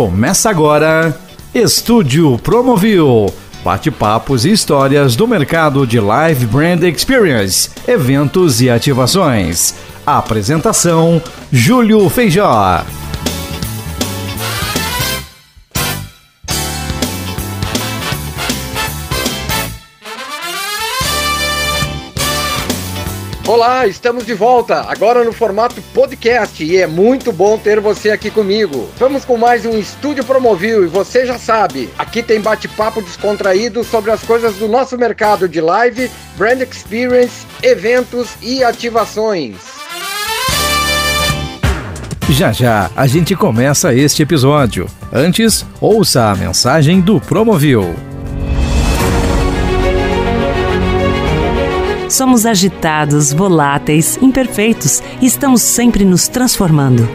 Começa agora Estúdio Promovil. Bate-papos e histórias do mercado de Live Brand Experience, eventos e ativações. Apresentação: Júlio Feijó. Olá, estamos de volta, agora no formato podcast e é muito bom ter você aqui comigo. Vamos com mais um Estúdio Promovil e você já sabe, aqui tem bate-papo descontraído sobre as coisas do nosso mercado de live, brand experience, eventos e ativações. Já já a gente começa este episódio. Antes, ouça a mensagem do Promovil. Somos agitados, voláteis, imperfeitos e estamos sempre nos transformando.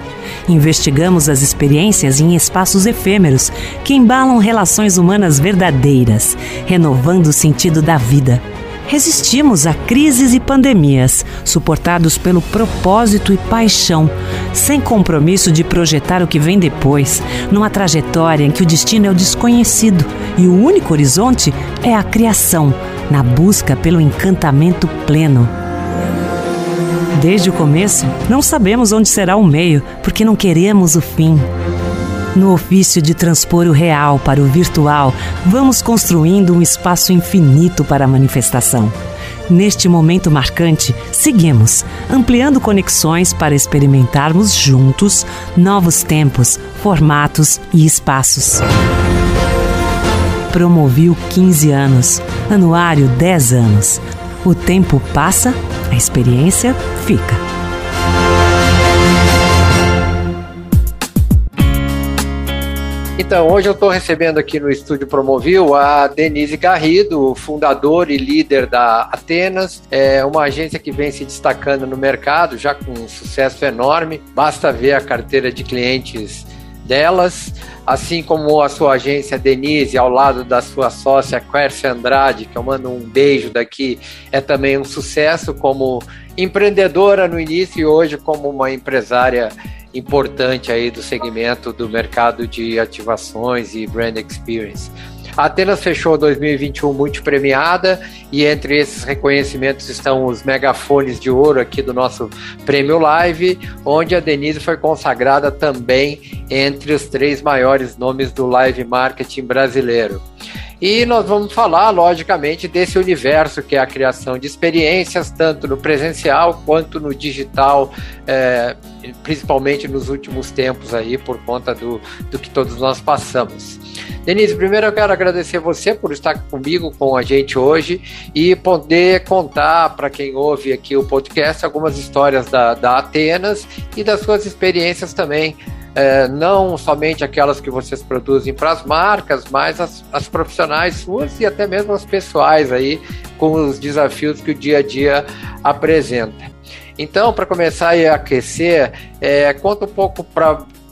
Investigamos as experiências em espaços efêmeros que embalam relações humanas verdadeiras, renovando o sentido da vida. Resistimos a crises e pandemias, suportados pelo propósito e paixão, sem compromisso de projetar o que vem depois, numa trajetória em que o destino é o desconhecido e o único horizonte é a criação, na busca pelo encantamento pleno. Desde o começo, não sabemos onde será o meio, porque não queremos o fim. No ofício de transpor o real para o virtual, vamos construindo um espaço infinito para a manifestação. Neste momento marcante, seguimos, ampliando conexões para experimentarmos juntos novos tempos, formatos e espaços. Promoviu 15 anos, anuário 10 anos. O tempo passa, a experiência fica. Então, hoje eu estou recebendo aqui no Estúdio Promovil a Denise Garrido, fundador e líder da Atenas, é uma agência que vem se destacando no mercado, já com um sucesso enorme. Basta ver a carteira de clientes delas, assim como a sua agência Denise, ao lado da sua sócia Quercia Andrade, que eu mando um beijo daqui, é também um sucesso como empreendedora no início e hoje como uma empresária importante aí do segmento do mercado de ativações e brand experience. A Atenas fechou 2021 muito premiada e entre esses reconhecimentos estão os megafones de ouro aqui do nosso Prêmio Live, onde a Denise foi consagrada também entre os três maiores nomes do live marketing brasileiro. E nós vamos falar, logicamente, desse universo que é a criação de experiências, tanto no presencial quanto no digital, é, principalmente nos últimos tempos aí, por conta do, do que todos nós passamos. Denise, primeiro eu quero agradecer você por estar comigo, com a gente hoje e poder contar para quem ouve aqui o podcast algumas histórias da, da Atenas e das suas experiências também é, não somente aquelas que vocês produzem para as marcas, mas as, as, profissionais suas e até mesmo as pessoais aí, com os desafios que o dia a dia apresenta. Então, para começar a aquecer, é, conta um pouco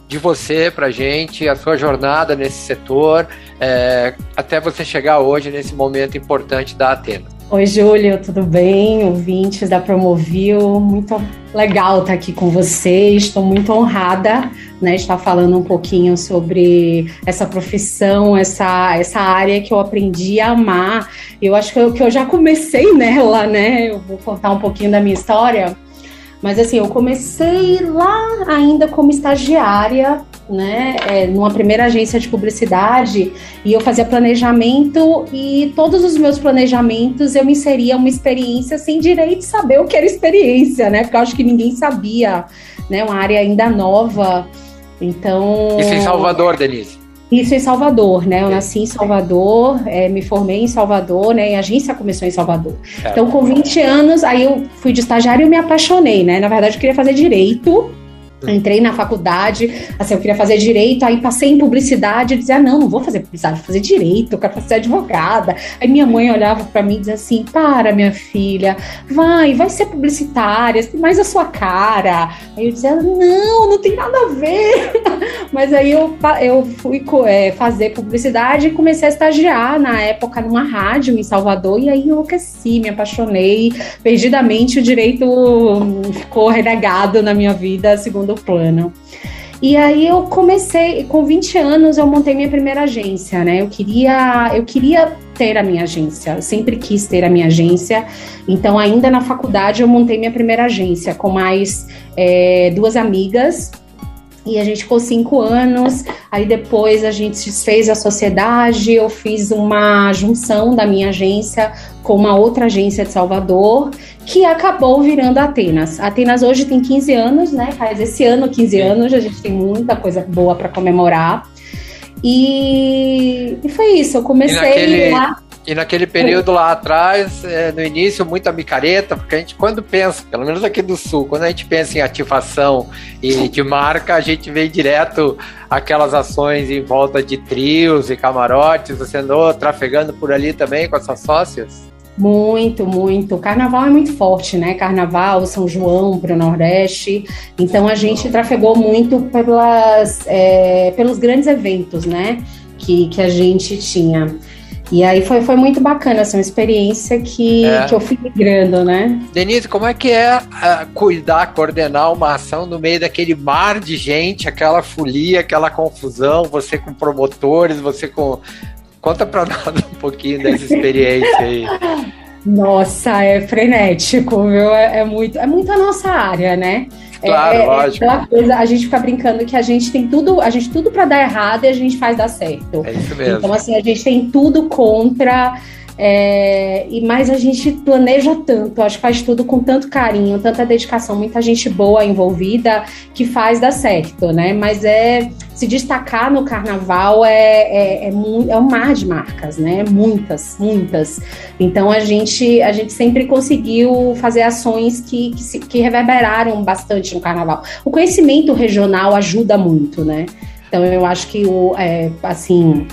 de você para gente, a sua jornada nesse setor, é, até você chegar hoje nesse momento importante da Atena. Oi, Júlio, tudo bem? Ouvintes da Promovil, muito legal estar aqui com vocês. Estou muito honrada, né, estar falando um pouquinho sobre essa profissão, essa, essa área que eu aprendi a amar. Eu acho que eu, que eu já comecei nela, né? Eu vou contar um pouquinho da minha história. Mas assim, eu comecei lá ainda como estagiária né, é, numa primeira agência de publicidade e eu fazia planejamento e todos os meus planejamentos eu me inseria uma experiência sem direito de saber o que era experiência, né? Porque eu acho que ninguém sabia, né? Uma área ainda nova. Então. Isso em Salvador, Denise. Isso em Salvador, né? Eu nasci em Salvador, é, me formei em Salvador, né? E a agência começou em Salvador. Então, com 20 anos, aí eu fui de estagiário e me apaixonei, né? Na verdade, eu queria fazer direito. Entrei na faculdade, assim, eu queria fazer direito, aí passei em publicidade e dizia, ah, não, não vou fazer publicidade, vou fazer direito, eu quero ser advogada. Aí minha mãe olhava para mim e dizia assim, para, minha filha, vai, vai ser publicitária, tem mais a sua cara. Aí eu dizia, não, não tem nada a ver. Mas aí eu, eu fui é, fazer publicidade e comecei a estagiar na época numa rádio em Salvador, e aí enlouqueci, me apaixonei, perdidamente o direito ficou renegado na minha vida, segundo segundo plano. E aí eu comecei, com 20 anos eu montei minha primeira agência, né? Eu queria, eu queria ter a minha agência, eu sempre quis ter a minha agência. Então, ainda na faculdade, eu montei minha primeira agência com mais é, duas amigas e a gente ficou cinco anos, aí depois a gente fez a sociedade, eu fiz uma junção da minha agência com uma outra agência de Salvador, que acabou virando Atenas. Atenas hoje tem 15 anos, né? Faz esse ano 15 anos, a gente tem muita coisa boa para comemorar. E, e, foi isso, eu comecei naquele, lá. E naquele período lá atrás, é, no início, muita micareta, porque a gente, quando pensa, pelo menos aqui do Sul, quando a gente pensa em ativação e de marca, a gente vê direto aquelas ações em volta de trios e camarotes. Você andou trafegando por ali também com as suas sócias? Muito, muito. Carnaval é muito forte, né? Carnaval, São João para o Nordeste. Então a gente trafegou muito pelas, é, pelos grandes eventos, né? Que, que a gente tinha. E aí foi, foi muito bacana, assim, uma experiência que, é. que eu fui migrando, né? Denise, como é que é uh, cuidar, coordenar uma ação no meio daquele mar de gente, aquela folia, aquela confusão, você com promotores, você com. Conta pra nós um pouquinho dessa experiência aí. Nossa, é frenético, viu? É, é, muito, é muito a nossa área, né? Claro, é, é, lógico. É coisa, a gente fica brincando que a gente tem tudo, a gente tudo para dar errado e a gente faz dar certo. É isso mesmo. Então, assim, a gente tem tudo contra. É, e mais a gente planeja tanto, acho que faz tudo com tanto carinho, tanta dedicação, muita gente boa envolvida que faz dar certo, né? Mas é se destacar no carnaval é, é, é, é, um mar de marcas, né? Muitas, muitas. Então a gente, a gente sempre conseguiu fazer ações que, que, se, que reverberaram bastante no carnaval. O conhecimento regional ajuda muito, né? Então eu acho que o, é, assim,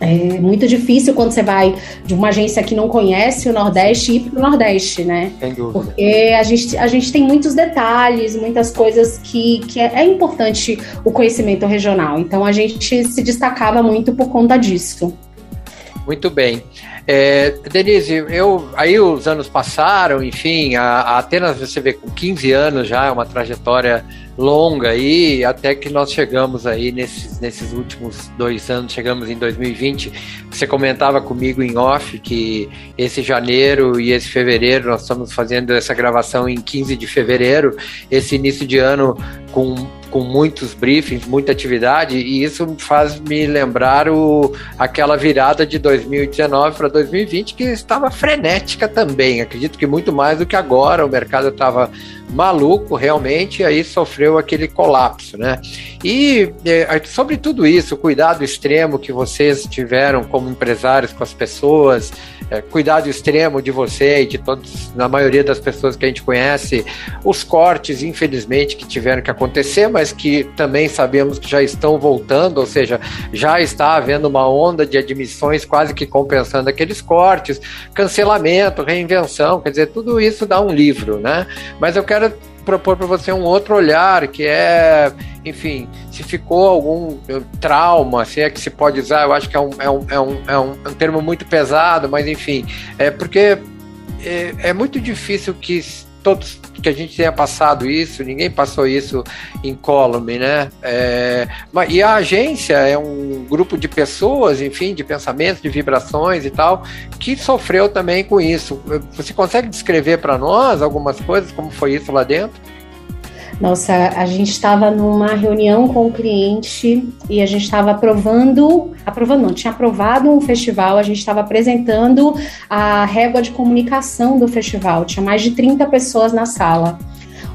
é muito difícil quando você vai de uma agência que não conhece o Nordeste ir para o Nordeste, né? Sem dúvida. Porque a gente, a gente tem muitos detalhes, muitas coisas que, que é, é importante o conhecimento regional. Então a gente se destacava muito por conta disso. Muito bem. É, Denise, eu, aí os anos passaram, enfim, a, a Atenas você vê com 15 anos já, é uma trajetória longa aí, até que nós chegamos aí nesses, nesses últimos dois anos, chegamos em 2020. Você comentava comigo em off que esse janeiro e esse fevereiro, nós estamos fazendo essa gravação em 15 de fevereiro, esse início de ano com com muitos briefings, muita atividade, e isso faz me lembrar o, aquela virada de 2019 para 2020, que estava frenética também. Acredito que muito mais do que agora, o mercado estava maluco realmente, aí sofreu aquele colapso, né? E é, sobre tudo isso, o cuidado extremo que vocês tiveram como empresários com as pessoas, é, cuidado extremo de você e de todos, na maioria das pessoas que a gente conhece, os cortes, infelizmente, que tiveram que acontecer, mas que também sabemos que já estão voltando, ou seja, já está havendo uma onda de admissões quase que compensando aqueles cortes, cancelamento, reinvenção, quer dizer, tudo isso dá um livro, né? Mas eu quero propor para você um outro olhar, que é, enfim, se ficou algum trauma, se é que se pode usar, eu acho que é um, é um, é um, é um, é termo muito pesado, mas enfim, é porque é, é muito difícil que todos que a gente tenha passado isso, ninguém passou isso em column, né? É, e a agência é um grupo de pessoas, enfim, de pensamentos, de vibrações e tal, que sofreu também com isso. Você consegue descrever para nós algumas coisas, como foi isso lá dentro? Nossa, a gente estava numa reunião com o cliente e a gente estava aprovando, aprovando não, tinha aprovado um festival, a gente estava apresentando a régua de comunicação do festival, tinha mais de 30 pessoas na sala.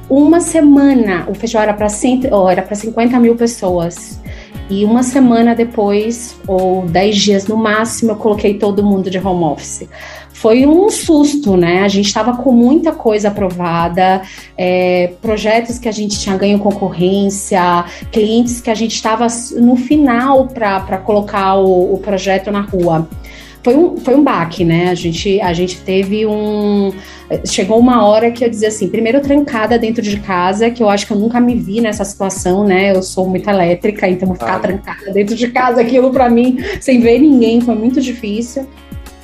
Uma semana, o festival era para oh, era para 50 mil pessoas. E uma semana depois, ou dez dias no máximo, eu coloquei todo mundo de home office foi um susto, né? A gente estava com muita coisa aprovada, é, projetos que a gente tinha ganho concorrência, clientes que a gente estava no final para colocar o, o projeto na rua foi um, foi um baque, né? A gente, a gente teve um. Chegou uma hora que eu dizia assim: primeiro, trancada dentro de casa, que eu acho que eu nunca me vi nessa situação, né? Eu sou muito elétrica, então ficar ah. trancada dentro de casa, aquilo para mim, sem ver ninguém, foi muito difícil.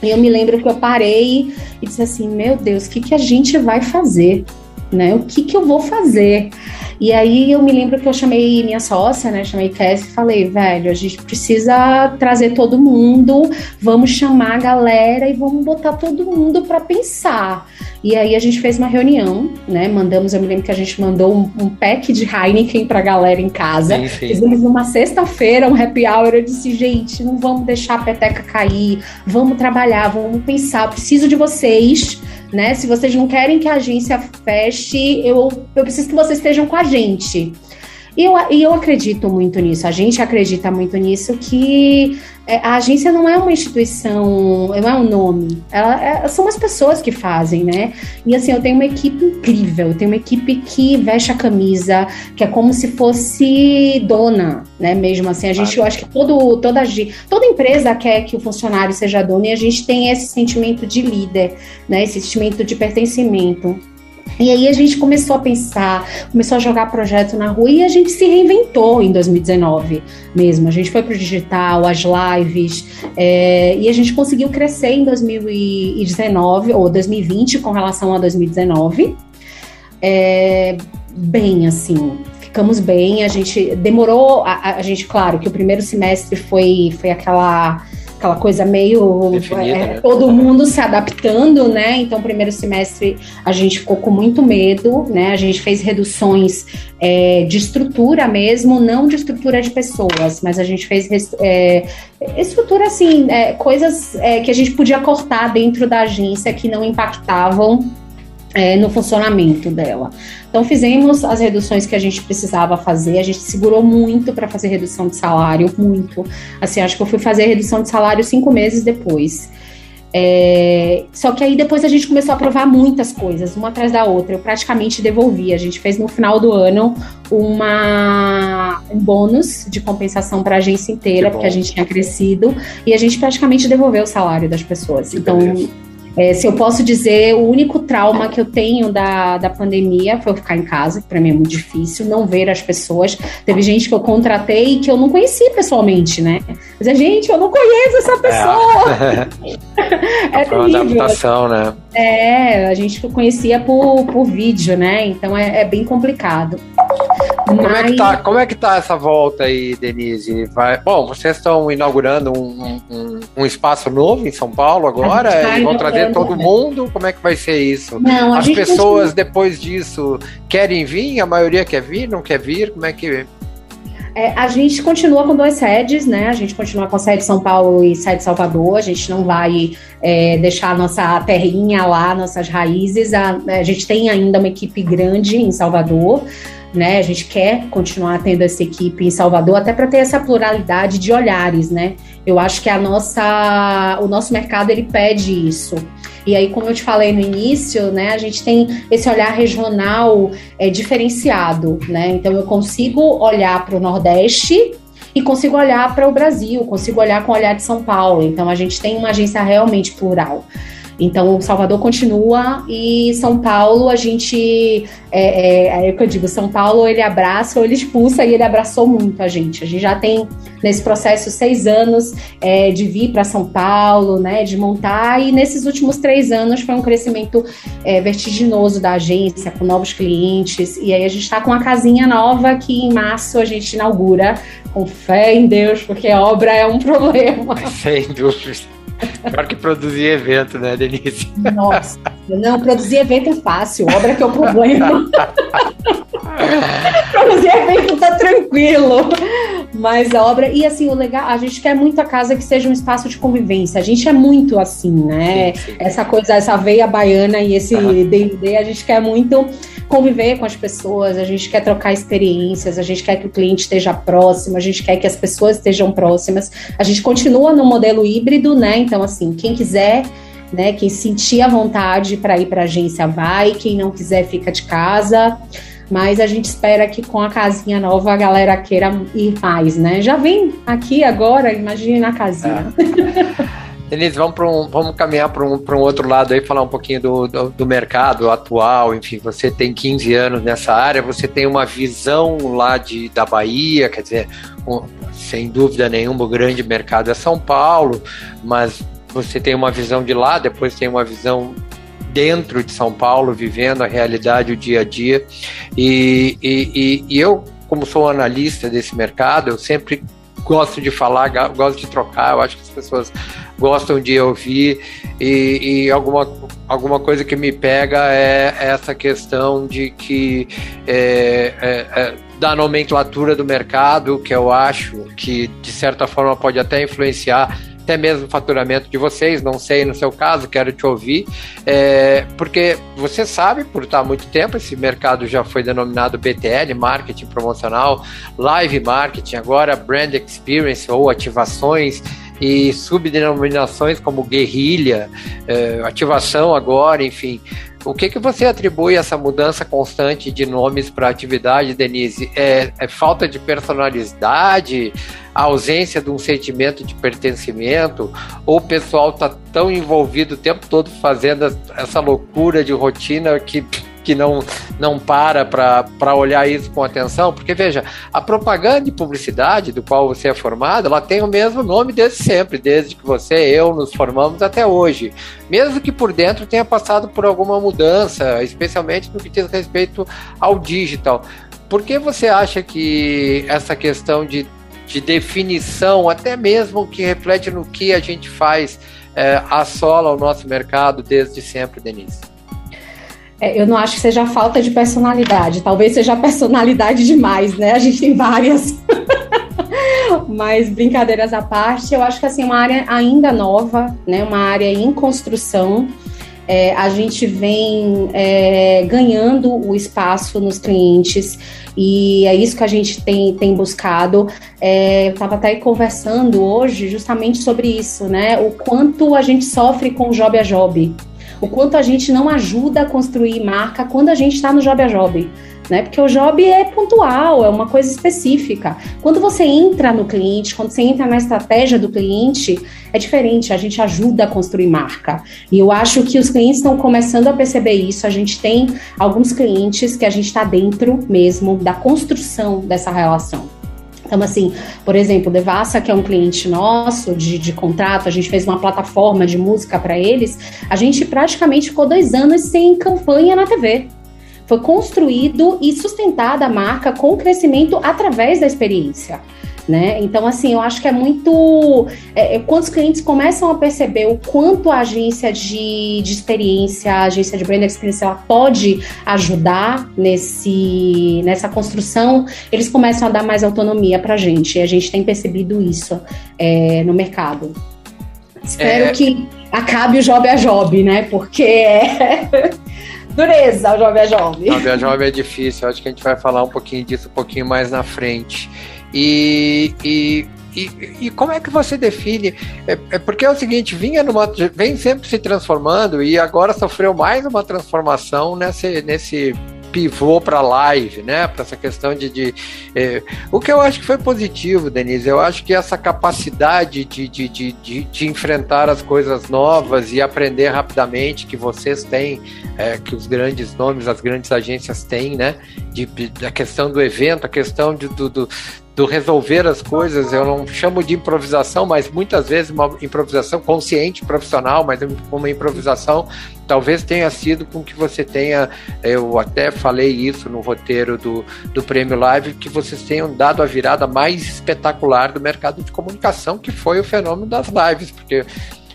E eu me lembro que eu parei e disse assim: Meu Deus, o que, que a gente vai fazer? Né? O que, que eu vou fazer? E aí eu me lembro que eu chamei minha sócia, né? Chamei Cass e falei, velho, a gente precisa trazer todo mundo, vamos chamar a galera e vamos botar todo mundo para pensar. E aí a gente fez uma reunião, né? Mandamos, eu me lembro que a gente mandou um, um pack de Heineken pra galera em casa. Sim, sim. Fizemos numa sexta-feira um happy hour. Eu disse, gente, não vamos deixar a peteca cair, vamos trabalhar, vamos pensar, preciso de vocês né? Se vocês não querem que a agência feche, eu, eu preciso que vocês estejam com a gente. E eu, eu acredito muito nisso, a gente acredita muito nisso, que é, a agência não é uma instituição, não é um nome, ela, é, são as pessoas que fazem, né? E assim, eu tenho uma equipe incrível, eu tenho uma equipe que veste a camisa, que é como se fosse dona, né? Mesmo assim, a gente, eu acho que todo, toda, toda empresa quer que o funcionário seja dona e a gente tem esse sentimento de líder, né? Esse sentimento de pertencimento. E aí a gente começou a pensar, começou a jogar projeto na rua e a gente se reinventou em 2019 mesmo. A gente foi para o digital, as lives, é, e a gente conseguiu crescer em 2019 ou 2020 com relação a 2019. É, bem, assim, ficamos bem. A gente demorou, a, a gente, claro, que o primeiro semestre foi, foi aquela aquela coisa meio Definida, é, né? todo mundo se adaptando, né? Então, primeiro semestre a gente ficou com muito medo, né? A gente fez reduções é, de estrutura mesmo, não de estrutura de pessoas, mas a gente fez é, estrutura assim, é, coisas é, que a gente podia cortar dentro da agência que não impactavam é, no funcionamento dela. Então fizemos as reduções que a gente precisava fazer, a gente segurou muito para fazer redução de salário, muito. Assim, acho que eu fui fazer redução de salário cinco meses depois. É, só que aí depois a gente começou a aprovar muitas coisas, uma atrás da outra. Eu praticamente devolvi. A gente fez no final do ano uma, um bônus de compensação para a agência inteira, porque a gente tinha crescido, e a gente praticamente devolveu o salário das pessoas. Que então. Beleza é, se eu posso dizer, o único trauma que eu tenho da, da pandemia foi eu ficar em casa, que para mim é muito difícil, não ver as pessoas. Teve gente que eu contratei que eu não conheci pessoalmente, né? Mas, gente, eu não conheço essa pessoa. É, é foi uma adaptação, né? É, a gente conhecia por, por vídeo, né? Então é, é bem complicado. Como, Mas... é que tá, como é que tá essa volta aí, Denise? Vai... Bom, vocês estão inaugurando um, um, um, espaço novo em São Paulo agora? Tá vão trazer todo mundo? Como é que vai ser isso? Não, As pessoas, depois disso, querem vir? A maioria quer vir? Não quer vir? Como é que é, a gente continua com duas sedes, né? A gente continua com a sede São Paulo e sede Salvador. A gente não vai é, deixar a nossa terrinha lá, nossas raízes. A, a gente tem ainda uma equipe grande em Salvador né? A gente quer continuar tendo essa equipe em Salvador, até para ter essa pluralidade de olhares, né? Eu acho que a nossa, o nosso mercado ele pede isso. E aí, como eu te falei no início, né, a gente tem esse olhar regional é, diferenciado, né? Então eu consigo olhar para o Nordeste e consigo olhar para o Brasil, consigo olhar com o olhar de São Paulo. Então a gente tem uma agência realmente plural. Então, Salvador continua e São Paulo, a gente. É, é, é o que eu digo: São Paulo ele abraça ou ele expulsa e ele abraçou muito a gente. A gente já tem nesse processo seis anos é, de vir para São Paulo, né, de montar, e nesses últimos três anos foi um crescimento é, vertiginoso da agência, com novos clientes. E aí a gente está com uma casinha nova que em março a gente inaugura, com fé em Deus, porque obra é um problema. Sem dúvida. Pior que produzir evento, né, Denise? Nossa, não, produzir evento é fácil, obra que é o problema. produzir evento tá tranquilo. Mas a obra. E assim, o legal, a gente quer muito a casa que seja um espaço de convivência. A gente é muito assim, né? Sim, sim. Essa coisa, essa veia baiana e esse DD, a gente quer muito conviver com as pessoas, a gente quer trocar experiências, a gente quer que o cliente esteja próximo, a gente quer que as pessoas estejam próximas. A gente continua no modelo híbrido, né? Então, assim, quem quiser. Né, quem sentir a vontade para ir para a agência vai, quem não quiser fica de casa mas a gente espera que com a casinha nova a galera queira ir mais, né? Já vem aqui agora, imagine na casinha. É. Denise, vamos, um, vamos caminhar para um, um outro lado aí, falar um pouquinho do, do, do, mercado atual. Enfim, você tem 15 anos nessa área, você tem uma visão lá de, da Bahia, quer dizer, um, sem dúvida nenhuma, o grande mercado é São Paulo, mas você tem uma visão de lá, depois tem uma visão dentro de São Paulo, vivendo a realidade, o dia a dia. E, e, e eu, como sou analista desse mercado, eu sempre gosto de falar, gosto de trocar, eu acho que as pessoas gostam de ouvir e, e alguma, alguma coisa que me pega é essa questão de que é, é, é, da nomenclatura do mercado, que eu acho que de certa forma pode até influenciar até mesmo o faturamento de vocês, não sei no seu caso, quero te ouvir, é, porque você sabe, por estar há muito tempo, esse mercado já foi denominado BTL, Marketing Promocional, Live Marketing, agora Brand Experience ou ativações, e subdenominações como guerrilha, é, ativação agora, enfim. O que, que você atribui essa mudança constante de nomes para a atividade, Denise? É, é, falta de personalidade, a ausência de um sentimento de pertencimento, ou o pessoal está tão envolvido o tempo todo fazendo essa loucura de rotina que que não, não para para olhar isso com atenção, porque veja, a propaganda e publicidade do qual você é formado, ela tem o mesmo nome desde sempre, desde que você e eu nos formamos até hoje. Mesmo que por dentro tenha passado por alguma mudança, especialmente no que diz respeito ao digital. Por que você acha que essa questão de, de definição, até mesmo que reflete no que a gente faz, é, assola o nosso mercado desde sempre, Denise? É, eu não acho que seja falta de personalidade, talvez seja personalidade demais, né? A gente tem várias. Mas brincadeiras à parte, eu acho que assim, uma área ainda nova, né? Uma área em construção. É, a gente vem é, ganhando o espaço nos clientes e é isso que a gente tem, tem buscado. É, eu estava até conversando hoje justamente sobre isso, né? O quanto a gente sofre com job a job o quanto a gente não ajuda a construir marca quando a gente está no job a job. Né? Porque o job é pontual, é uma coisa específica. Quando você entra no cliente, quando você entra na estratégia do cliente, é diferente, a gente ajuda a construir marca. E eu acho que os clientes estão começando a perceber isso. A gente tem alguns clientes que a gente está dentro mesmo da construção dessa relação. Então, assim, por exemplo, Devassa, que é um cliente nosso de, de contrato, a gente fez uma plataforma de música para eles, a gente praticamente ficou dois anos sem campanha na TV. Foi construído e sustentada a marca com crescimento através da experiência né? Então, assim, eu acho que é muito. É, é, quando os clientes começam a perceber o quanto a agência de, de experiência, a agência de brand experience, ela pode ajudar nesse, nessa construção, eles começam a dar mais autonomia para a gente. E a gente tem percebido isso é, no mercado. Espero é... que acabe o job a job, né? Porque é. Dureza o job a job. Job a job é difícil, acho que a gente vai falar um pouquinho disso um pouquinho mais na frente. E, e, e, e, como é que você define? É, é, porque é o seguinte, vinha numa, vem sempre se transformando e agora sofreu mais uma transformação nesse, nesse pivô para live, né? Para essa questão de, de é, o que eu acho que foi positivo, Denise. Eu acho que essa capacidade de, de, de, de, de enfrentar as coisas novas e aprender rapidamente que vocês têm, é, que os grandes nomes, as grandes agências têm, né? De, da questão do evento, a questão de, do, do do resolver as coisas, eu não chamo de improvisação, mas muitas vezes uma improvisação consciente, profissional, mas uma improvisação talvez tenha sido com que você tenha, eu até falei isso no roteiro do, do Prêmio Live, que vocês tenham dado a virada mais espetacular do mercado de comunicação, que foi o fenômeno das lives, porque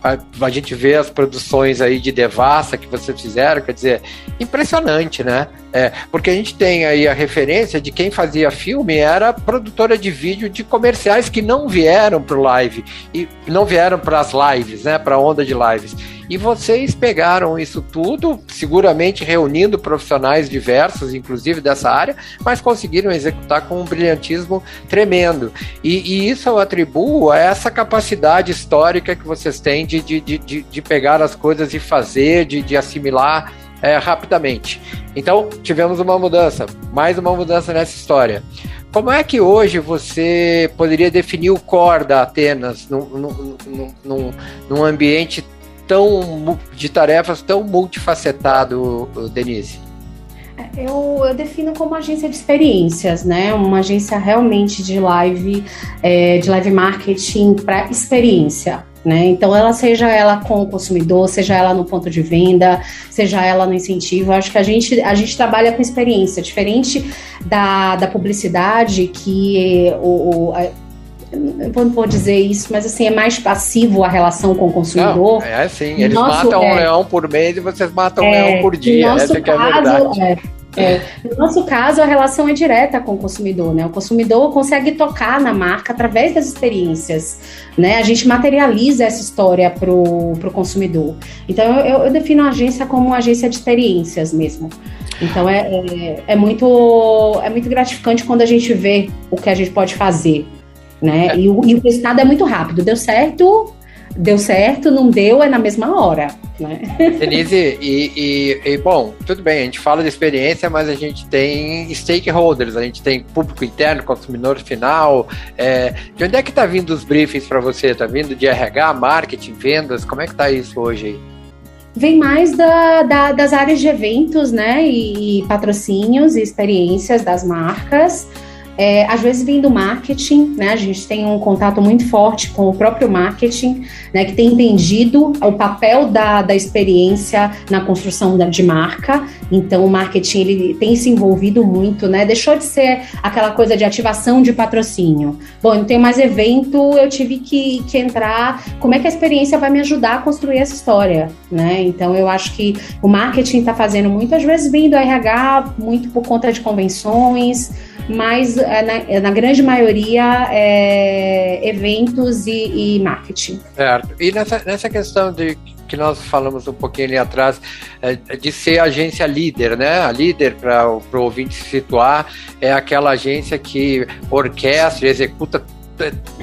a, a, gente vê as produções aí de Devassa que vocês fizeram, quer dizer, impressionante, né? É, porque a gente tem aí a referência de quem fazia filme era produtora de vídeo de comerciais que não vieram para o live e não vieram para as lives, né? Para a onda de lives. E vocês pegaram isso tudo, seguramente reunindo profissionais diversos, inclusive dessa área, mas conseguiram executar com um brilhantismo tremendo. E, e isso eu atribuo a essa capacidade histórica que vocês têm de, de, de, de pegar as coisas e fazer, de, de assimilar é, rapidamente. Então, tivemos uma mudança, mais uma mudança nessa história. Como é que hoje você poderia definir o core da Atenas num, num, num, num ambiente tão de tarefas tão multifacetado, Denise? É, eu, eu, defino como agência de experiências, né? Uma agência realmente de live, é, de live marketing para experiência. Né? Então, ela seja ela com o consumidor, seja ela no ponto de venda, seja ela no incentivo, acho que a gente, a gente trabalha com experiência, diferente da, da publicidade, que o, o a, não vou dizer isso, mas assim, é mais passivo a relação com o consumidor. Não, é assim, eles Nosso, matam é, um leão por mês e vocês matam é, um leão por dia, essa é a verdade. É, é, no nosso caso, a relação é direta com o consumidor, né? O consumidor consegue tocar na marca através das experiências, né? A gente materializa essa história para o consumidor. Então, eu, eu, defino a agência como uma agência de experiências mesmo. Então, é, é, é, muito, é muito gratificante quando a gente vê o que a gente pode fazer, né? É. E, o, e o resultado é muito rápido. Deu certo, deu certo, não deu, é na mesma hora. Né? Denise, e, e, e, bom, tudo bem, a gente fala de experiência, mas a gente tem stakeholders, a gente tem público interno, consumidor final. É, de onde é que está vindo os briefings para você? Está vindo de RH, marketing, vendas? Como é que está isso hoje aí? Vem mais da, da, das áreas de eventos, né? E, e patrocínios e experiências das marcas. É, às vezes vem do marketing, né? A gente tem um contato muito forte com o próprio marketing, né? Que tem entendido o papel da, da experiência na construção da, de marca. Então, o marketing ele tem se envolvido muito, né? Deixou de ser aquela coisa de ativação de patrocínio. Bom, não tem mais evento, eu tive que, que entrar. Como é que a experiência vai me ajudar a construir essa história, né? Então, eu acho que o marketing está fazendo muito, às vezes vem do RH, muito por conta de convenções mas é, na, é, na grande maioria é eventos e, e, marketing. Certo. E nessa, nessa questão de que nós falamos um pouquinho ali atrás, de ser agência líder, né? A líder, para o ouvinte se situar, é aquela agência que orquestra executa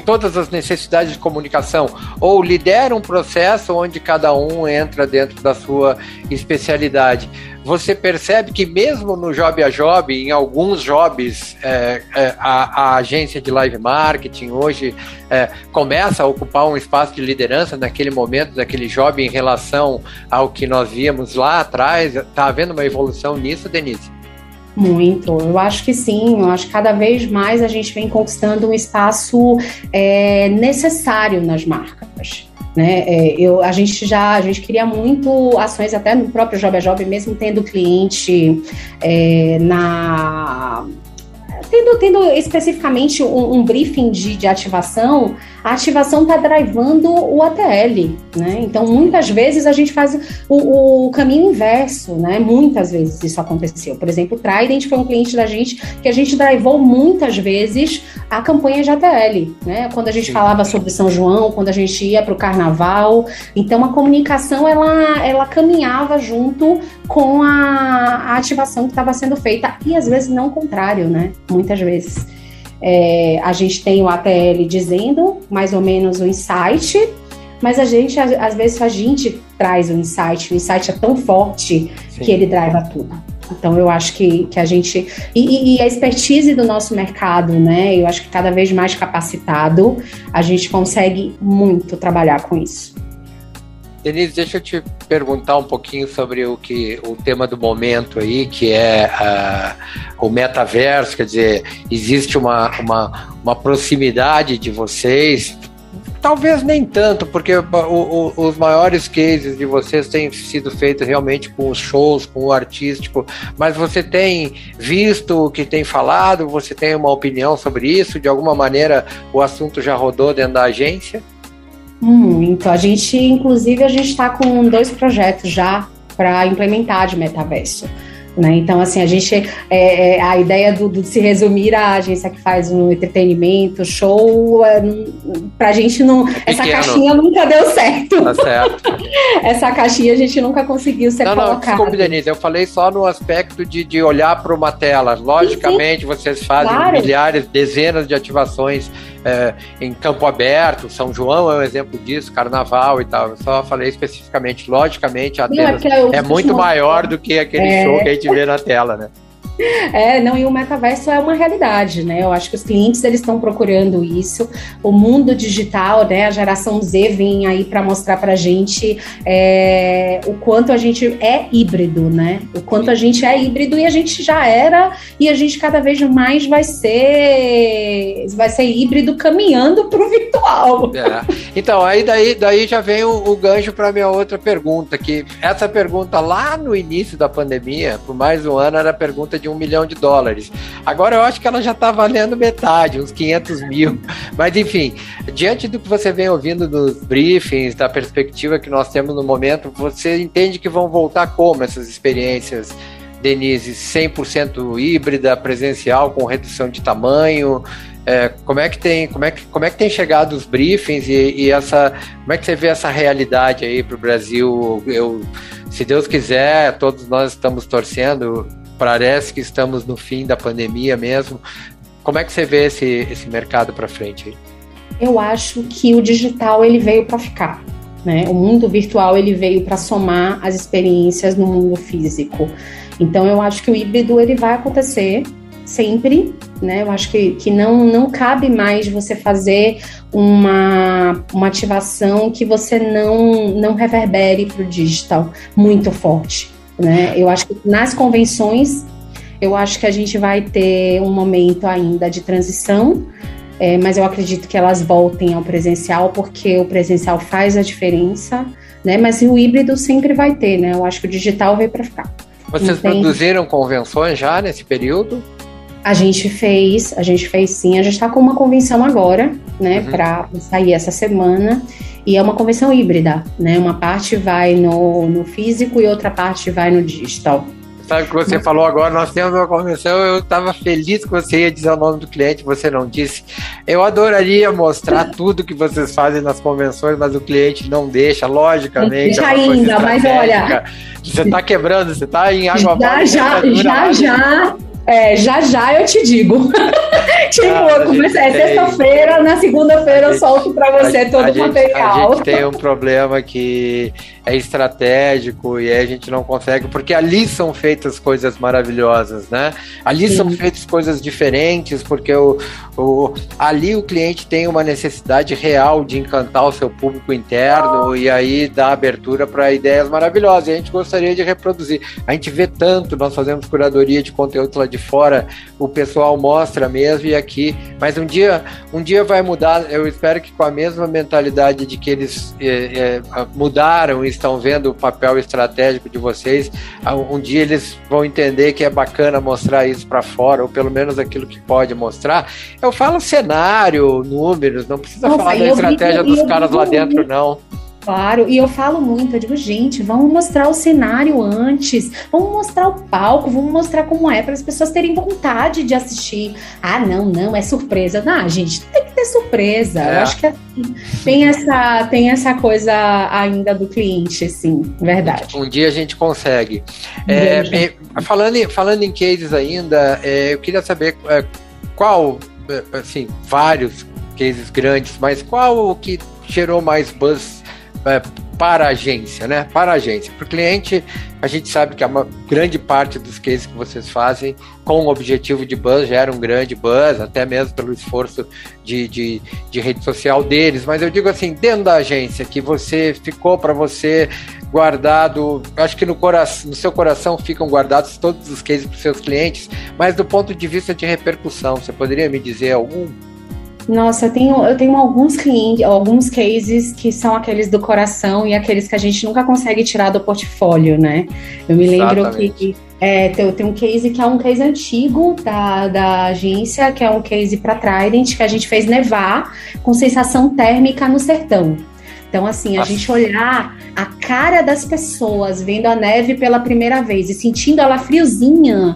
todas as necessidades de comunicação ou lidera um processo onde cada um entra dentro da sua especialidade. Você percebe que mesmo no Job a Job, em alguns jobs, é, é, a, a, agência de live marketing hoje é, começa a ocupar um espaço de liderança naquele momento daquele job em relação ao que nós víamos lá atrás. Está havendo uma evolução nisso, Denise? Muito, eu acho que sim, eu acho que cada vez mais a gente vem conquistando um espaço é, necessário nas marcas. Né? É, eu, a gente já a gente queria muito ações até no próprio Job a Job, mesmo tendo cliente é, na tendo, tendo especificamente um, um briefing de, de, ativação, a ativação está drivando o ATL, né? Então, muitas vezes a gente faz o, o, caminho inverso, né? Muitas vezes isso aconteceu. Por exemplo, o Trident foi um cliente da gente que a gente drivou muitas vezes a campanha de ATL, né? Quando a gente Sim. falava sobre São João, quando a gente ia para o Carnaval. Então, a comunicação, ela, ela caminhava junto com a, a ativação que estava sendo feita e às vezes não o contrário, né? Muitas vezes. É, a gente tem o ATL dizendo mais ou menos o insight, mas a gente, às vezes, a gente traz o insight, o insight é tão forte Sim. que ele driva tudo. Então, eu acho que, que a gente. E, e, a expertise do nosso mercado, né? Eu acho que cada vez mais capacitado, a gente consegue muito trabalhar com isso. Denise, deixa eu te perguntar um pouquinho sobre o que o tema do momento aí, que é uh, o metaverso, quer dizer, existe uma, uma, uma proximidade de vocês, talvez nem tanto, porque o, o, os maiores cases de vocês têm sido feitos realmente com os shows, com o artístico, mas você tem visto o que tem falado, você tem uma opinião sobre isso, de alguma maneira o assunto já rodou dentro da agência? Muito. A gente, inclusive, a gente está com dois projetos já para implementar de metaverso. Né? Então, assim, a gente. É, é, a ideia do, do, se resumir à agência que faz um entretenimento, show, é, pra gente não. Pequeno. Essa caixinha nunca deu certo. Tá certo. essa caixinha a gente nunca conseguiu ser não, colocada. Não, desculpe, Denise, eu falei só no aspecto de, de olhar para uma tela. Logicamente, sim, sim. vocês fazem claro. milhares, dezenas de ativações é, em campo aberto, São João é um exemplo disso, carnaval e tal. Eu só falei especificamente, logicamente, a Atenas é, é muito maior do que aquele é... show que a gente vê na tela, né? É, não, e o metaverso é uma realidade, né? Eu acho que os clientes eles estão procurando isso. O mundo digital, né? A geração Z vem aí para mostrar para a gente é, o quanto a gente é híbrido, né? O quanto a gente é híbrido e a gente já era e a gente cada vez mais vai ser vai ser híbrido caminhando para o virtual. É. Então aí daí, daí já vem o, o gancho para minha outra pergunta que essa pergunta lá no início da pandemia, por mais um ano, era a pergunta de um milhão de dólares. Agora eu acho que ela já está valendo metade, uns 500 mil. Mas enfim, diante do que você vem ouvindo nos briefings, da perspectiva que nós temos no momento, você entende que vão voltar como essas experiências? Denise, 100% híbrida, presencial, com redução de tamanho. É, como é que tem, como é que, como é que tem chegado os briefings e, e essa, como é que você vê essa realidade aí para o Brasil? Eu, se Deus quiser, todos nós estamos torcendo Parece que estamos no fim da pandemia mesmo. Como é que você vê esse, esse mercado para frente? Eu acho que o digital ele veio para ficar. Né? O mundo virtual ele veio para somar as experiências no mundo físico. Então eu acho que o híbrido ele vai acontecer sempre, né? Eu acho que, que não, não cabe mais você fazer uma, uma ativação que você não, não reverbere para o digital muito forte. Né? Eu acho que nas convenções, eu acho que a gente vai ter um momento ainda de transição, é, mas eu acredito que elas voltem ao presencial, porque o presencial faz a diferença, né? Mas o híbrido sempre vai ter, né? Eu acho que o digital veio para ficar. Vocês produziram convenções já nesse período? A gente fez, a gente fez sim. A gente está com uma convenção agora, né, uhum. para sair essa semana. E é uma convenção híbrida, né? Uma parte vai no, no físico e outra parte vai no digital. Sabe o que você Mas... falou agora? Nós temos uma convenção, eu estava feliz que você ia dizer o nome do cliente, você não disse. Eu adoraria mostrar tudo que vocês fazem nas convenções, mas o cliente não deixa, logicamente. Não deixa é ainda, mas olha. Você está quebrando, você está em água Já, já, já, já. É, já já eu te digo. tipo, ah, comecei, é sexta-feira, na segunda-feira eu solto para você a, todo a o material. a gente tem um problema que é estratégico e aí a gente não consegue, porque ali são feitas coisas maravilhosas, né? Ali Sim. são feitas coisas diferentes, porque o, o, ali o cliente tem uma necessidade real de encantar o seu público interno e aí dá abertura para ideias maravilhosas. E a gente gostaria de reproduzir. A gente vê tanto, nós fazemos curadoria de conteúdo lá de fora, o pessoal mostra mesmo e aqui, mas um dia, um dia vai mudar. Eu espero que com a mesma mentalidade de que eles é, é, mudaram e estão vendo o papel estratégico de vocês, ah, um dia eles vão entender que é bacana mostrar isso para fora, ou pelo menos aquilo que pode mostrar. Eu falo cenário, números, não precisa Nossa, falar da estratégia vi, dos caras lá dentro, não. Claro, e eu falo muito, eu digo, gente, vamos mostrar o cenário antes, vamos mostrar o palco, vamos mostrar como é para as pessoas terem vontade de assistir. Ah, não, não, é surpresa. Não, gente, tem que ter surpresa. É. Eu acho que assim, tem essa tem essa coisa ainda do cliente, assim, verdade. Um dia a gente consegue. É, é, falando, em, falando em cases ainda, é, eu queria saber é, qual, é, assim, vários cases grandes, mas qual o que gerou mais buzz é, para a agência, né? Para a agência. Para o cliente, a gente sabe que a grande parte dos cases que vocês fazem com o objetivo de buzz gera um grande buzz, até mesmo pelo esforço de, de, de rede social deles. Mas eu digo assim, dentro da agência, que você ficou para você guardado, acho que no, coração, no seu coração ficam guardados todos os cases para os seus clientes, mas do ponto de vista de repercussão, você poderia me dizer algum? Nossa, eu tenho, eu tenho alguns clientes, alguns cases que são aqueles do coração e aqueles que a gente nunca consegue tirar do portfólio, né? Eu me lembro Exatamente. que é, tem, tem um case que é um case antigo da, da agência, que é um case para Trident, que a gente fez nevar com sensação térmica no sertão. Então, assim, a Nossa. gente olhar a cara das pessoas vendo a neve pela primeira vez e sentindo ela friozinha,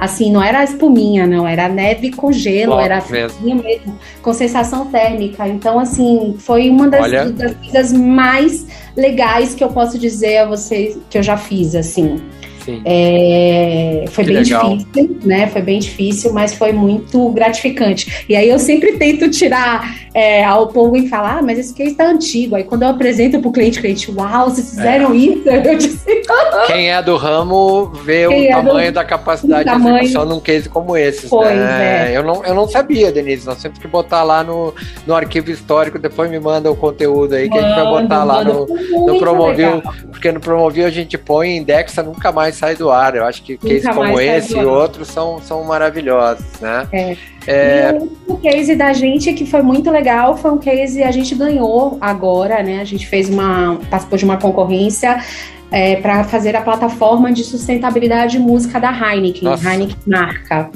Assim, não era espuminha, não, era neve com gelo, Logo era mesmo. mesmo, com sensação térmica. Então, assim, foi uma das, Olha... das mais legais que eu posso dizer a vocês que eu já fiz, assim. É, foi que bem legal. difícil, né? Foi bem difícil, mas foi muito gratificante. E aí eu sempre tento tirar é, ao povo e falar, ah, mas esse case está antigo. Aí quando eu apresento para o cliente, o cliente, uau, vocês fizeram é. isso? Eu disse, Quem é do ramo vê Quem o é tamanho do... da capacidade de execução num case como esse. Pois né? é. Eu não, eu não sabia, Denise. Nós temos que botar lá no, no arquivo histórico, depois me manda o conteúdo aí que a gente vai botar lá no, no Promovil, porque no Promovil a gente põe indexa, nunca mais sai do ar. Eu acho que cases como esse e outros são, são maravilhosos, né? É. É... E o case da gente que foi muito legal foi um case a gente ganhou agora, né? A gente fez uma participou de uma concorrência é, para fazer a plataforma de sustentabilidade de música da Heineken, Nossa. Heineken marca.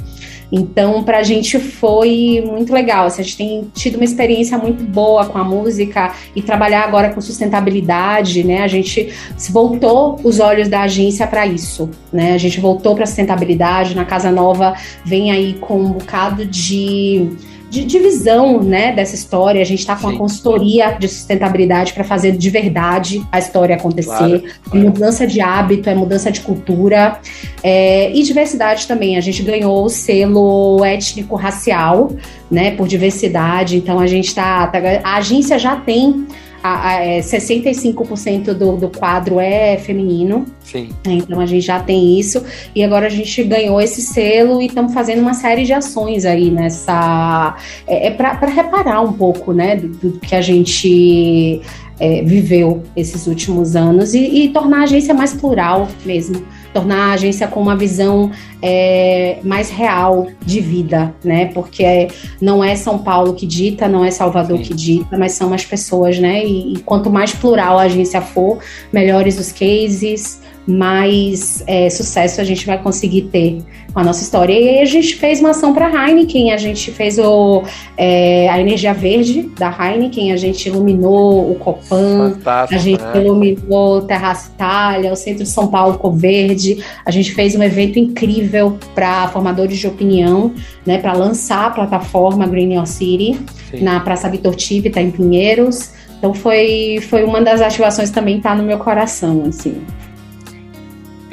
Então, para a gente foi muito legal. Assim, a gente tem tido uma experiência muito boa com a música e trabalhar agora com sustentabilidade, né? A gente voltou os olhos da agência para isso, né? A gente voltou para sustentabilidade. Na Casa Nova vem aí com um bocado de de divisão né, dessa história. A gente está com Sim. uma consultoria de sustentabilidade para fazer de verdade a história acontecer. Claro, claro. É mudança de hábito, é mudança de cultura. É, e diversidade também. A gente ganhou o selo étnico-racial né, por diversidade. Então a gente está. Tá, a agência já tem a, a, é, 65% do, do quadro é feminino. Sim. Então a gente já tem isso. E agora a gente ganhou esse selo e estamos fazendo uma série de ações aí nessa. É, é para reparar um pouco, né, do, do que a gente é, viveu esses últimos anos e, e tornar a agência mais plural mesmo tornar a agência com uma visão é, mais real de vida, né? Porque não é São Paulo que dita, não é Salvador Sim. que dita, mas são as pessoas, né? E, e, quanto mais plural a agência for, melhores os cases, mais é, sucesso a gente vai conseguir ter com a nossa história. E aí a gente fez uma ação para a Heineken, a gente fez o, é, a energia verde da Heineken, a gente iluminou o Copan, Fantástico, a gente né? iluminou Terraça Itália, o centro de São Paulo ficou verde, a gente fez um evento incrível para formadores de opinião, né, para lançar a plataforma Green Your City Sim. na Praça Vitor Tive, tá em Pinheiros. Então foi, foi uma das ativações que também tá no meu coração, assim.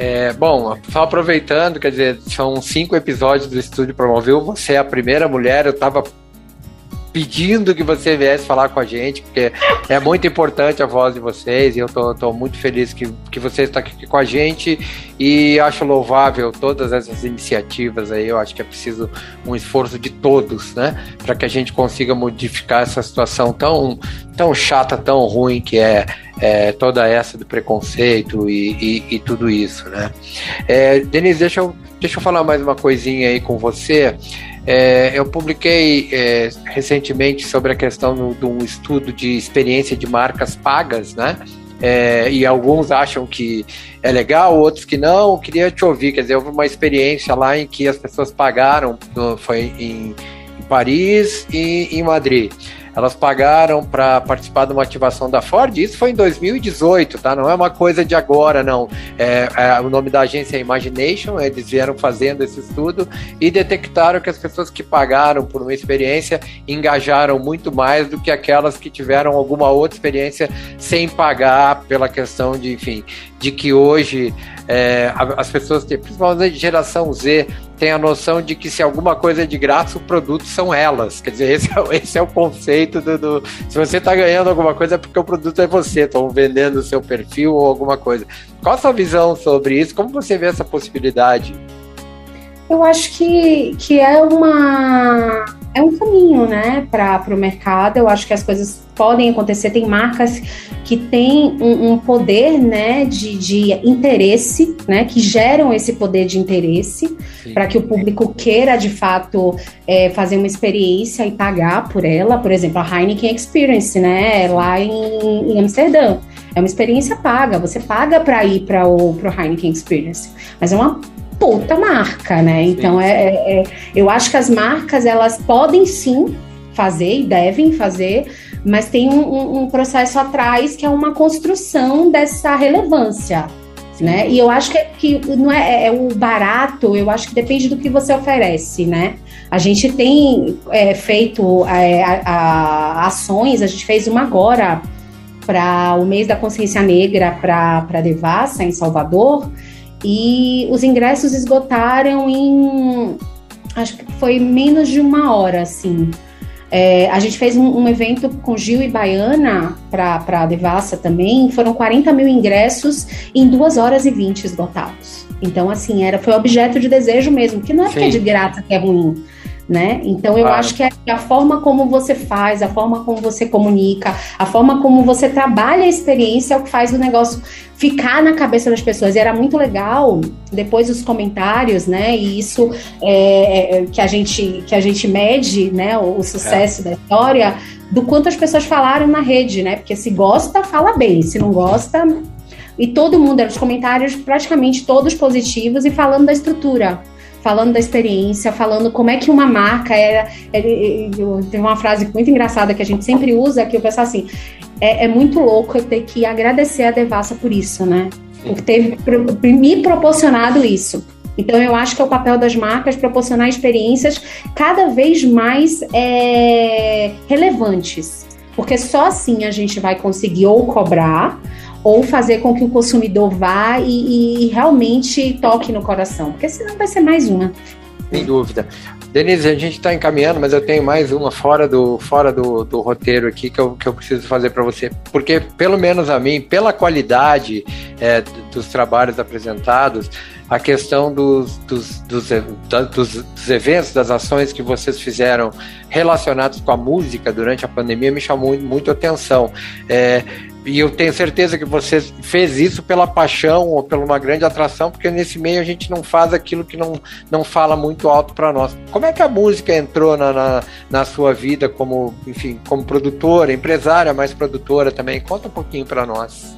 É, bom, só aproveitando, quer dizer, são cinco episódios do Estúdio Promoveu. Você é a primeira mulher, eu estava pedindo que você viesse falar com a gente, porque é muito importante a voz de vocês e eu tô, tô muito feliz que, que você está aqui com a gente e acho louvável todas essas iniciativas aí. Eu acho que é preciso um esforço de todos, né, para que a gente consiga modificar essa situação tão, tão chata, tão ruim que é, é toda essa do preconceito e, e, e tudo isso, né. É, Denise, deixa eu, deixa eu falar mais uma coisinha aí com você. É, eu publiquei é, recentemente sobre a questão de um estudo de experiência de marcas pagas, né? É, e alguns acham que é legal, outros que não. Eu queria te ouvir, quer dizer, houve uma experiência lá em que as pessoas pagaram, foi em, em Paris e em Madrid elas pagaram para participar de uma ativação da Ford. Isso foi em 2018, tá? Não é uma coisa de agora, não. É, é, o nome da agência é Imagination. Eles vieram fazendo esse estudo e detectaram que as pessoas que pagaram por uma experiência engajaram muito mais do que aquelas que tiveram alguma outra experiência sem pagar pela questão de, enfim, de que hoje é, as pessoas, principalmente a geração Z, tem a noção de que se alguma coisa é de graça, o produto são elas. Quer dizer, esse é, esse é o conceito do, do Se você está ganhando alguma coisa, é porque o produto é você, estão vendendo o seu perfil ou alguma coisa. Qual a sua visão sobre isso? Como você vê essa possibilidade? Eu acho que, que é uma é um caminho, né, para o mercado. Eu acho que as coisas podem acontecer. Tem marcas que têm um, um poder, né, de, de, interesse, né, que geram esse poder de interesse para que o público queira, de fato, é, fazer uma experiência e pagar por ela. Por exemplo, a Heineken Experience, né, lá em, em Amsterdã. É uma experiência paga. Você paga para ir para o Heineken Experience, mas é uma puta marca, né? Então é, é, é, eu acho que as marcas elas podem sim fazer e devem fazer, mas tem um, um, um processo atrás que é uma construção dessa relevância. Né? E eu acho que, que não é, é, é, o barato, eu acho que depende do que você oferece, né? A gente tem é, feito é, a, a, ações, a gente fez uma agora para o mês da consciência negra para a Devassa, em Salvador, e os ingressos esgotaram em acho que foi menos de uma hora, assim. É, a gente fez um, um, evento com Gil e Baiana para a Devassa também, foram 40 mil ingressos em 2 horas e 20 esgotados. Então, assim, era, foi objeto de desejo mesmo, que não é Sim. porque é de graça que é ruim né? Então eu claro. acho que é a forma como você faz, a forma como você comunica, a forma como você trabalha a experiência é o que faz o negócio ficar na cabeça das pessoas. E era muito legal depois os comentários, né? E isso é, é, que a gente que a gente mede, né? O, o sucesso é. da história, do quanto as pessoas falaram na rede, né? Porque se gosta, fala bem, se não gosta, e todo mundo, eram os comentários praticamente todos positivos e falando da estrutura falando da experiência, falando como é que uma marca era. tem uma frase muito engraçada que a gente sempre usa, que eu penso assim: é, é muito louco eu ter que agradecer a Devassa por isso, né? Por ter me proporcionado isso. Então, eu acho que é o papel das marcas proporcionar experiências cada vez mais é, relevantes. Porque só assim a gente vai conseguir ou cobrar ou fazer com que o consumidor vá e, e realmente toque no coração, porque senão vai ser mais uma. Sem dúvida. Denise, a gente está encaminhando, mas eu tenho mais uma fora do, fora do, do roteiro aqui que eu, que eu preciso fazer para você. Porque, pelo menos a mim, pela qualidade é, dos trabalhos apresentados, a questão dos, dos, dos, dos, dos eventos, das ações que vocês fizeram relacionados com a música durante a pandemia me chamou muito, muito atenção. É, e eu tenho certeza que você fez isso pela paixão ou pela uma grande atração, porque nesse meio a gente não faz aquilo que não, não fala muito alto para nós. Como é que a música entrou na, na, na, sua vida como, enfim, como produtora, empresária, mas produtora também? Conta um pouquinho para nós.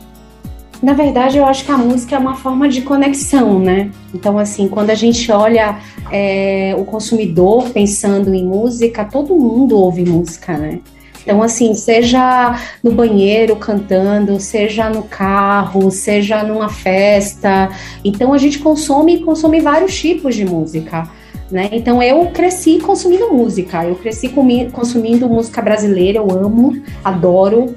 Na verdade, eu acho que a música é uma forma de conexão, né? Então, assim, quando a gente olha é, o consumidor pensando em música, todo mundo ouve música, né? Então, assim, seja no banheiro cantando, seja no carro, seja numa festa. Então, a gente consome consome vários tipos de música. Né? Então eu cresci consumindo música, eu cresci consumindo música brasileira, eu amo, adoro.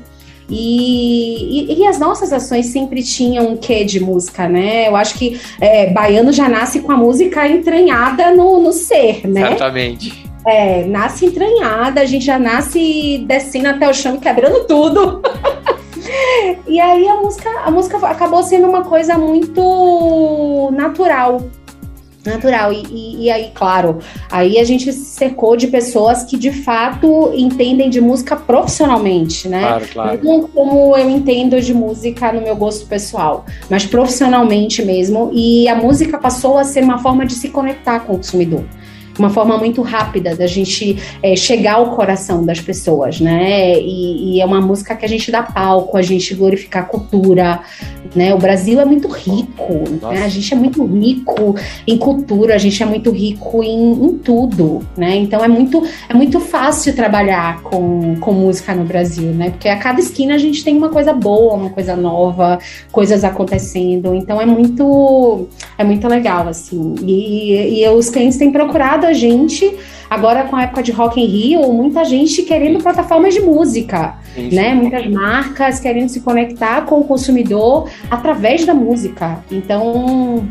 E, e, e, as nossas ações sempre tinham um quê de música, né? Eu acho que é, baiano já nasce com a música entranhada no, no ser, né? Exatamente. É, nasce entranhada, a gente já nasce descendo até o chão, quebrando tudo. e aí a música, a música acabou sendo uma coisa muito natural. Natural. E, e, e, aí, claro, aí a gente se cercou de pessoas que de fato entendem de música profissionalmente, né? Claro, claro. Não como eu entendo de música no meu gosto pessoal, mas profissionalmente mesmo. E a música passou a ser uma forma de se conectar com o consumidor uma forma muito rápida da gente é, chegar ao coração das pessoas, né? E, e, é uma música que a gente dá palco, a gente glorifica a cultura, né? O Brasil é muito rico, né? a gente é muito rico em cultura, a gente é muito rico em, em, tudo, né? Então é muito, é muito fácil trabalhar com, com música no Brasil, né? Porque a cada esquina a gente tem uma coisa boa, uma coisa nova, coisas acontecendo. Então é muito, é muito legal, assim. E, e os clientes têm procurado muita gente, agora com a época de Rock in Rio, muita gente querendo plataformas de música, sim, né? Muitas marcas querendo se conectar com o consumidor através da música. Então,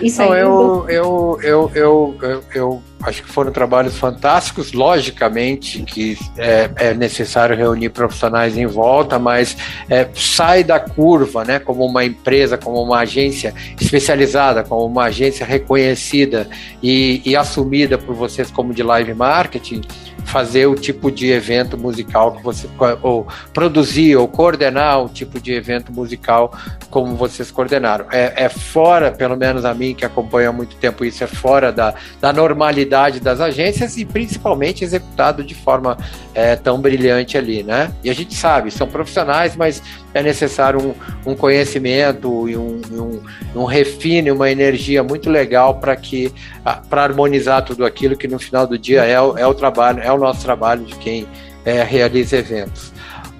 isso aí. Eu, eu, eu, eu, eu, eu acho que foram trabalhos fantásticos. Logicamente que é, é necessário reunir profissionais em volta, mas é, sai da curva, né? Como uma empresa, como uma agência especializada, como uma agência reconhecida e, e assumida por vocês como de live marketing fazer o tipo de evento musical que você ou produzir ou coordenar o tipo de evento musical como vocês coordenaram. É, é fora, pelo menos a mim que acompanha há muito tempo isso, é fora da, da normalidade das agências e principalmente executado de forma é, tão brilhante ali, né? E a gente sabe, são profissionais, mas é necessário um, um conhecimento e um, um, um refine, uma energia muito legal para que para harmonizar tudo aquilo que no final do dia é é o trabalho, é o nosso trabalho de quem é, realiza eventos.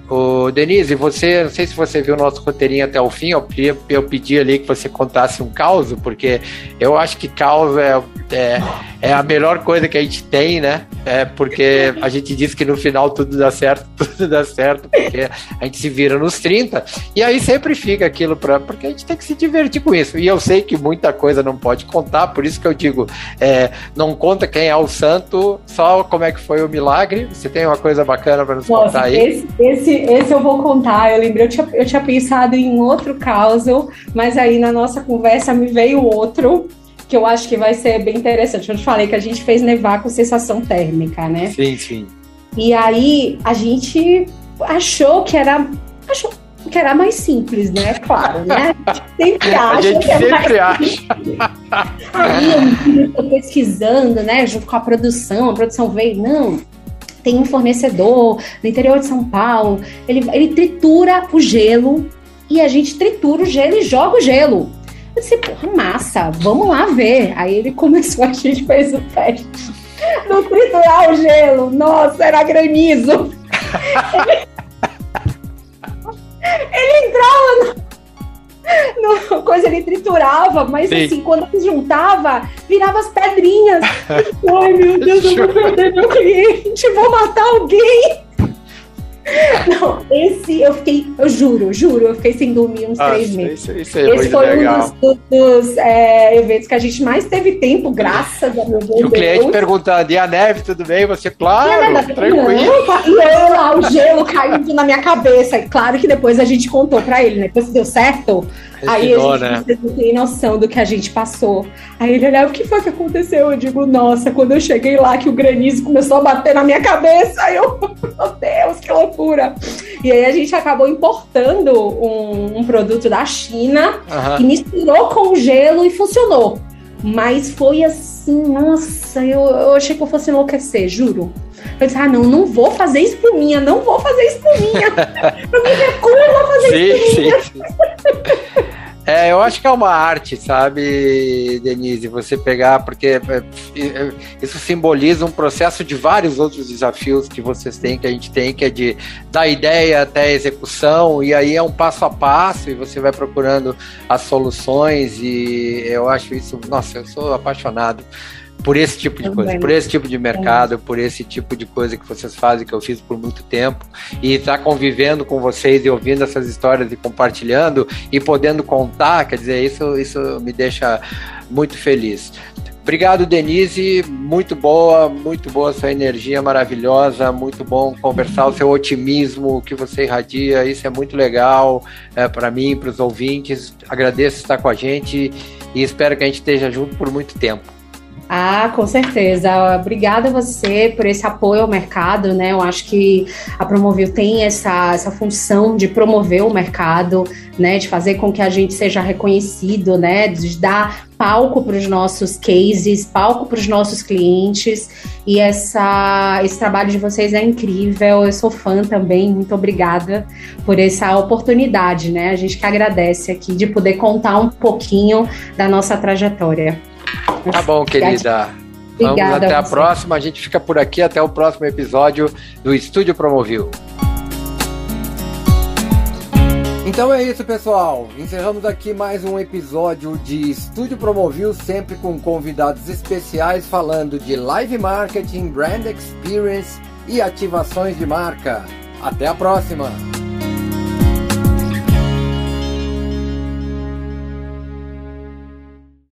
O Denise, você, não sei se você viu o nosso roteirinho até o fim, eu, eu pedi ali que você contasse um caos, porque eu acho que caos é, é é a melhor coisa que a gente tem, né? É porque a gente diz que no final tudo dá certo, tudo dá certo, porque a gente se vira nos 30, e aí sempre fica aquilo para porque a gente tem que se divertir com isso. E eu sei que muita coisa não pode contar, por isso que eu digo, é, não conta quem é o santo, só como é que foi o milagre. Você tem uma coisa bacana para nos Nossa, contar aí? Esse, esse, esse, eu vou contar. Eu lembrei, eu tinha, eu tinha pensado em outro caso, mas aí na nossa conversa me veio outro que eu acho que vai ser bem interessante. Eu te falei que a gente fez nevar com sensação térmica, né? Sim, sim. E aí a gente achou que era. Achou que era mais simples, né? Claro, né? Sempre acha a gente que é sempre acha. Aí eu estou pesquisando, né? Junto com a produção, a produção veio, não. Tem um fornecedor no interior de São Paulo, ele, ele tritura o gelo e a gente tritura o gelo e joga o gelo. Eu disse, porra, massa, vamos lá ver. Aí ele começou, a gente fez o teste. No triturar o gelo, nossa, era granizo. ele, ele entrava no, no, coisa, ele triturava, mas Sim. assim, quando ele juntava, virava as pedrinhas. Ai, meu Deus, eu vou perder meu cliente, vou matar alguém. Não, esse eu fiquei, eu juro, juro, eu fiquei sem dormir uns ah, três meses. Isso, isso é esse foi legal. um dos, dos é, eventos que a gente mais teve tempo, graças a meu Deus. E o cliente perguntando: e a neve, tudo bem? Você, claro, neve, tranquilo. e eu lá, o gelo caindo na minha cabeça. E claro que depois a gente contou pra ele, né? Depois deu certo. Aí a gente né? não tem noção do que a gente passou. Aí ele olhava, o que foi que aconteceu? Eu digo, nossa, quando eu cheguei lá que o granizo começou a bater na minha cabeça, aí eu, meu Deus, que loucura. E aí a gente acabou importando um, um produto da China uhum. que misturou com gelo e funcionou. Mas foi assim, nossa, eu, eu achei que eu fosse enlouquecer, juro. Eu disse, ah, não, não vou fazer isso por minha, não vou fazer isso por minha. eu me recuso a fazer sim, isso por minha. Sim, sim. É, eu acho que é uma arte, sabe, Denise? Você pegar, porque é, é, isso simboliza um processo de vários outros desafios que vocês têm, que a gente tem, que é de da ideia até a execução, e aí é um passo a passo, e você vai procurando as soluções, e eu acho isso, nossa, eu sou apaixonado por esse tipo de coisa, por esse tipo de mercado, por esse tipo de coisa que vocês fazem, que eu fiz por muito tempo, e estar tá convivendo com vocês e ouvindo essas histórias e compartilhando e podendo contar, quer dizer, isso, isso me deixa muito feliz. Obrigado, Denise. Muito boa, muito boa sua energia maravilhosa. Muito bom conversar, o seu otimismo que você irradia. Isso é muito legal é, para mim, para os ouvintes. Agradeço estar com a gente e espero que a gente esteja junto por muito tempo. Ah, com certeza. Obrigada a você por esse apoio ao mercado, né? Eu acho que a Promovil tem essa, essa função de promover o mercado, né? De fazer com que a gente seja reconhecido, né? De dar palco para os nossos cases, palco para os nossos clientes. E essa, esse trabalho de vocês é incrível. Eu sou fã também. Muito obrigada por essa oportunidade, né? A gente que agradece aqui de poder contar um pouquinho da nossa trajetória. Tá bom, querida. Vamos até a, a próxima. A gente fica por aqui até o próximo episódio do Estúdio Promovil. Então é isso, pessoal. Encerramos aqui mais um episódio de Estúdio Promovil, sempre com convidados especiais falando de live marketing, brand experience e ativações de marca. Até a próxima!